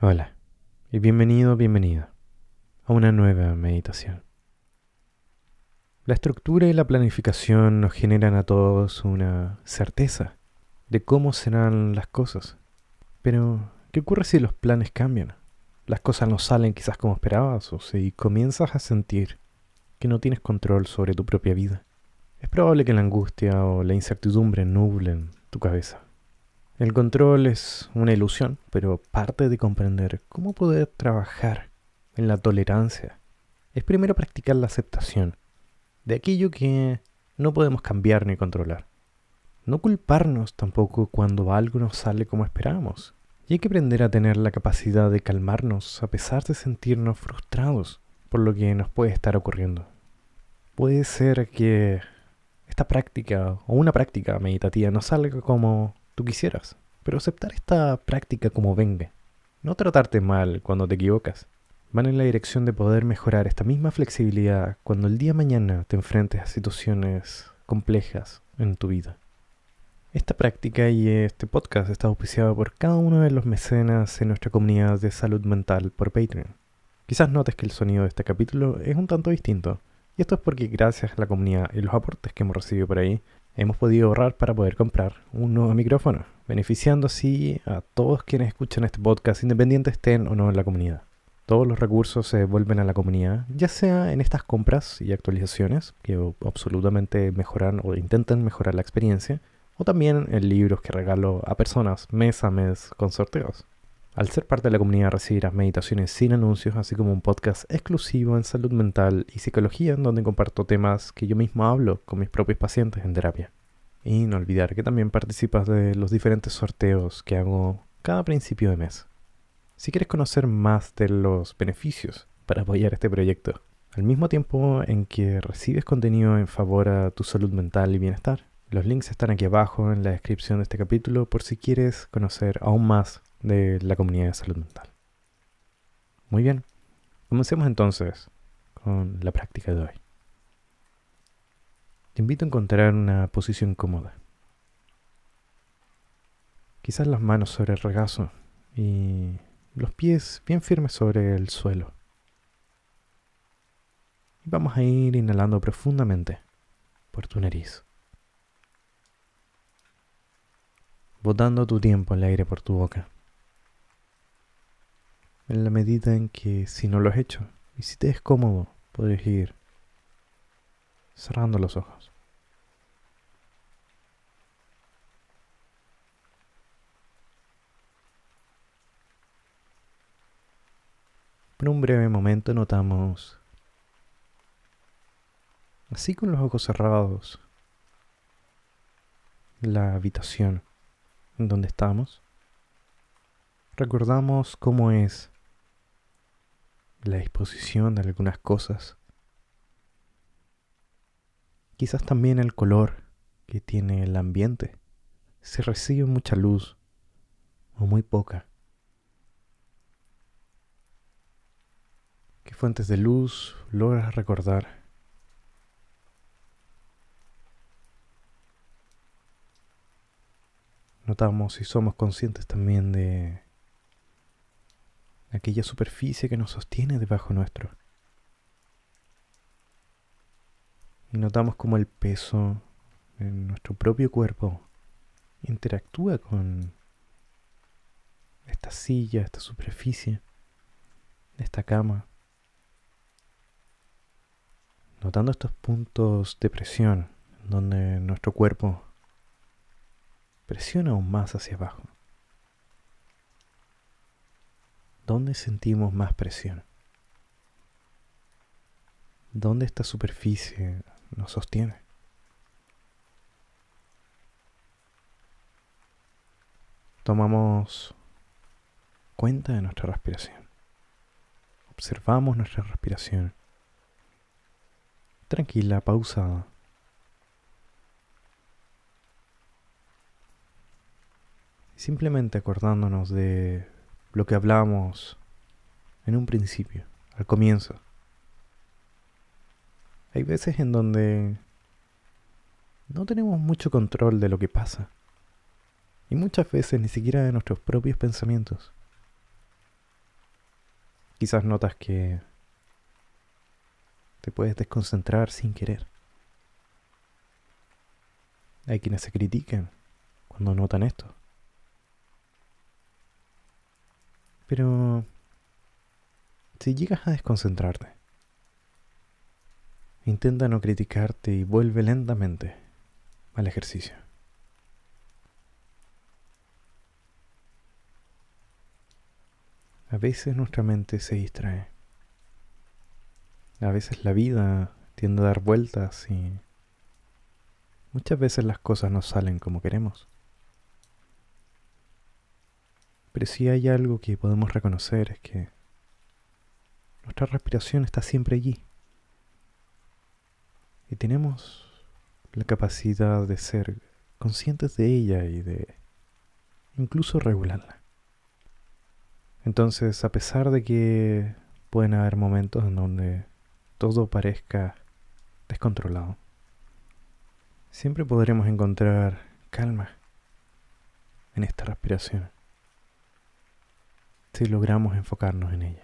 Hola y bienvenido, bienvenida a una nueva meditación. La estructura y la planificación nos generan a todos una certeza de cómo serán las cosas. Pero, ¿qué ocurre si los planes cambian? Las cosas no salen quizás como esperabas o si comienzas a sentir que no tienes control sobre tu propia vida. Es probable que la angustia o la incertidumbre nublen tu cabeza el control es una ilusión, pero parte de comprender cómo poder trabajar en la tolerancia es primero practicar la aceptación de aquello que no podemos cambiar ni controlar. No culparnos tampoco cuando algo no sale como esperábamos. Y hay que aprender a tener la capacidad de calmarnos a pesar de sentirnos frustrados por lo que nos puede estar ocurriendo. Puede ser que esta práctica o una práctica meditativa no salga como tú quisieras, pero aceptar esta práctica como venga. No tratarte mal cuando te equivocas. Van en la dirección de poder mejorar esta misma flexibilidad cuando el día mañana te enfrentes a situaciones complejas en tu vida. Esta práctica y este podcast está auspiciado por cada uno de los mecenas en nuestra comunidad de salud mental por Patreon. Quizás notes que el sonido de este capítulo es un tanto distinto, y esto es porque gracias a la comunidad y los aportes que hemos recibido por ahí, hemos podido ahorrar para poder comprar un nuevo micrófono, beneficiando así a todos quienes escuchan este podcast, independientes estén o no en la comunidad. Todos los recursos se devuelven a la comunidad, ya sea en estas compras y actualizaciones, que absolutamente mejoran o intentan mejorar la experiencia, o también en libros que regalo a personas mes a mes con sorteos. Al ser parte de la comunidad recibirás meditaciones sin anuncios, así como un podcast exclusivo en salud mental y psicología, en donde comparto temas que yo mismo hablo con mis propios pacientes en terapia. Y no olvidar que también participas de los diferentes sorteos que hago cada principio de mes. Si quieres conocer más de los beneficios para apoyar este proyecto, al mismo tiempo en que recibes contenido en favor a tu salud mental y bienestar, los links están aquí abajo en la descripción de este capítulo por si quieres conocer aún más de la comunidad de salud mental. Muy bien, comencemos entonces con la práctica de hoy. Te invito a encontrar una posición cómoda. Quizás las manos sobre el regazo y los pies bien firmes sobre el suelo. Y vamos a ir inhalando profundamente por tu nariz. Botando tu tiempo el aire por tu boca en la medida en que si no lo has hecho y si te es cómodo, puedes ir cerrando los ojos. Por un breve momento notamos, así con los ojos cerrados, la habitación en donde estamos. Recordamos cómo es la disposición de algunas cosas. Quizás también el color que tiene el ambiente. Si recibe mucha luz o muy poca. ¿Qué fuentes de luz logras recordar? Notamos si somos conscientes también de aquella superficie que nos sostiene debajo nuestro. Y notamos cómo el peso en nuestro propio cuerpo interactúa con esta silla, esta superficie, esta cama. Notando estos puntos de presión donde nuestro cuerpo presiona aún más hacia abajo. ¿Dónde sentimos más presión? ¿Dónde esta superficie nos sostiene? Tomamos cuenta de nuestra respiración. Observamos nuestra respiración. Tranquila, pausada. Simplemente acordándonos de lo que hablábamos en un principio, al comienzo. Hay veces en donde no tenemos mucho control de lo que pasa. Y muchas veces ni siquiera de nuestros propios pensamientos. Quizás notas que te puedes desconcentrar sin querer. Hay quienes se critican cuando notan esto. Pero si llegas a desconcentrarte, intenta no criticarte y vuelve lentamente al ejercicio. A veces nuestra mente se distrae. A veces la vida tiende a dar vueltas y muchas veces las cosas no salen como queremos. Pero si hay algo que podemos reconocer es que nuestra respiración está siempre allí. Y tenemos la capacidad de ser conscientes de ella y de incluso regularla. Entonces, a pesar de que pueden haber momentos en donde todo parezca descontrolado, siempre podremos encontrar calma en esta respiración si logramos enfocarnos en ella.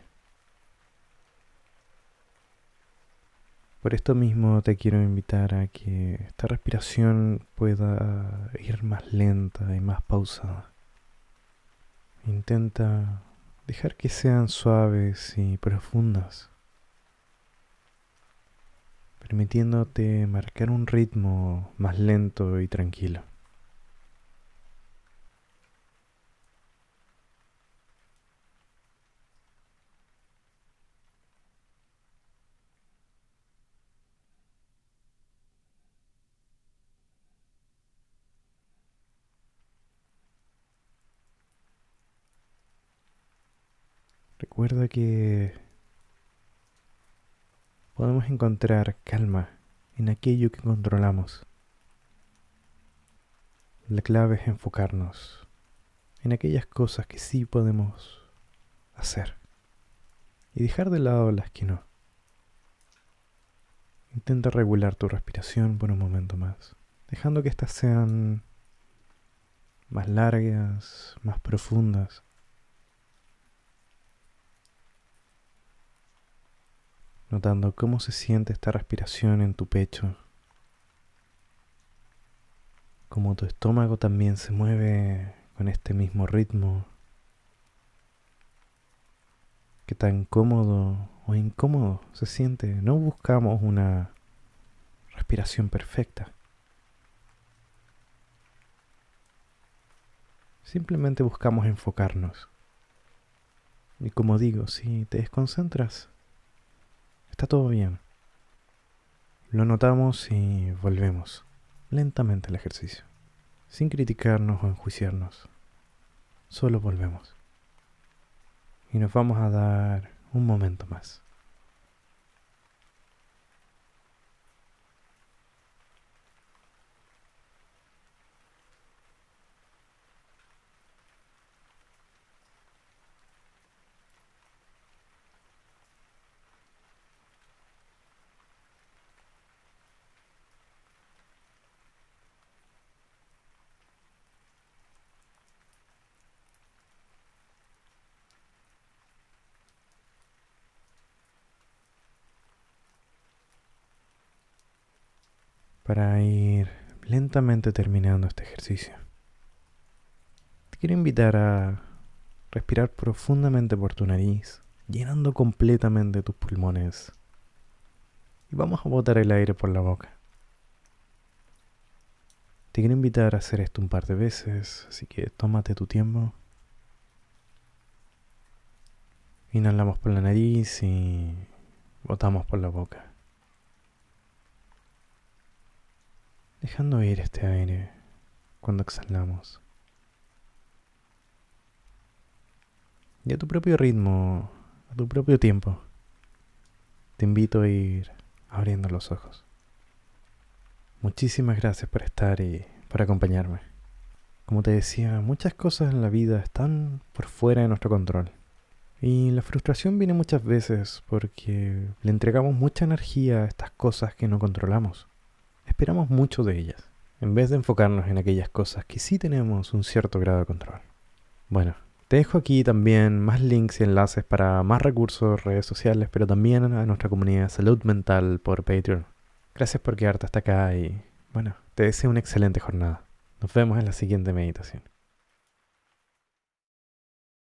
Por esto mismo te quiero invitar a que esta respiración pueda ir más lenta y más pausada. Intenta dejar que sean suaves y profundas, permitiéndote marcar un ritmo más lento y tranquilo. Recuerda que podemos encontrar calma en aquello que controlamos. La clave es enfocarnos en aquellas cosas que sí podemos hacer y dejar de lado las que no. Intenta regular tu respiración por un momento más, dejando que éstas sean más largas, más profundas notando cómo se siente esta respiración en tu pecho, cómo tu estómago también se mueve con este mismo ritmo, qué tan cómodo o incómodo se siente. No buscamos una respiración perfecta. Simplemente buscamos enfocarnos. Y como digo, si te desconcentras, Está todo bien. Lo notamos y volvemos lentamente al ejercicio, sin criticarnos o enjuiciarnos. Solo volvemos. Y nos vamos a dar un momento más. Para ir lentamente terminando este ejercicio. Te quiero invitar a respirar profundamente por tu nariz, llenando completamente tus pulmones. Y vamos a botar el aire por la boca. Te quiero invitar a hacer esto un par de veces, así que tómate tu tiempo. Inhalamos por la nariz y botamos por la boca. Dejando ir este aire cuando exhalamos. Y a tu propio ritmo, a tu propio tiempo, te invito a ir abriendo los ojos. Muchísimas gracias por estar y por acompañarme. Como te decía, muchas cosas en la vida están por fuera de nuestro control. Y la frustración viene muchas veces porque le entregamos mucha energía a estas cosas que no controlamos esperamos mucho de ellas, en vez de enfocarnos en aquellas cosas que sí tenemos un cierto grado de control. Bueno, Te dejo aquí también más links y enlaces para más recursos, redes sociales, pero también a nuestra comunidad salud mental por Patreon. Gracias por quedarte hasta acá y bueno, te deseo una excelente jornada. Nos vemos en la siguiente meditación.